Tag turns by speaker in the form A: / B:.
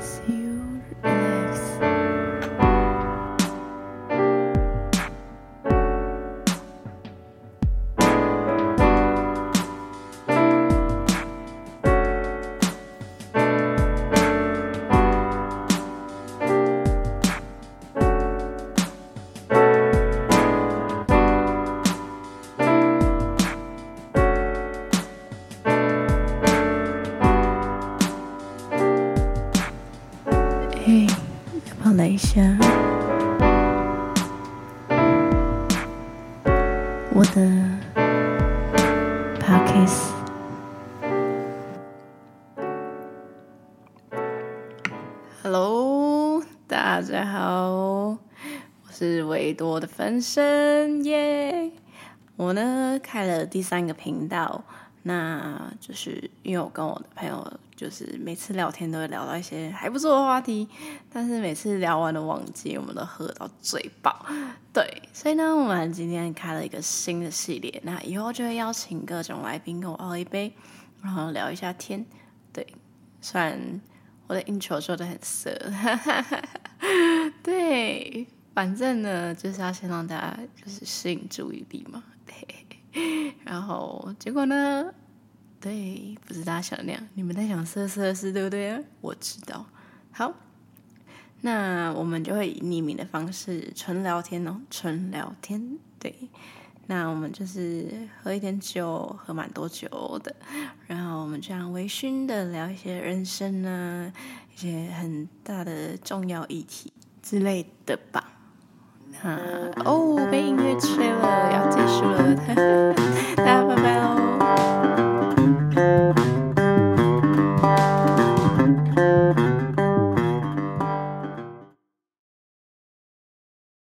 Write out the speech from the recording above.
A: See you. 一下，我的 Podcast。Hello，大家好，我是维多的分身耶。我呢开了第三个频道，那就是因为我跟我的朋友。就是每次聊天都会聊到一些还不错的话题，但是每次聊完都忘记，我们都喝到嘴饱。对，所以呢，我们今天开了一个新的系列，那以后就会邀请各种来宾跟我喝一杯，然后聊一下天。对，虽然我的 intro 说的很色，对，反正呢就是要先让大家就是吸引注意力嘛。对，然后结果呢？对，不是大家想的那样，你们在想色色的事，对不对？我知道。好，那我们就会以匿名的方式纯聊天哦，纯聊天。对，那我们就是喝一点酒，喝蛮多酒的，然后我们这样微醺的聊一些人生啊，一些很大的重要议题之类的吧。那哦，被音乐吹了，要结束了，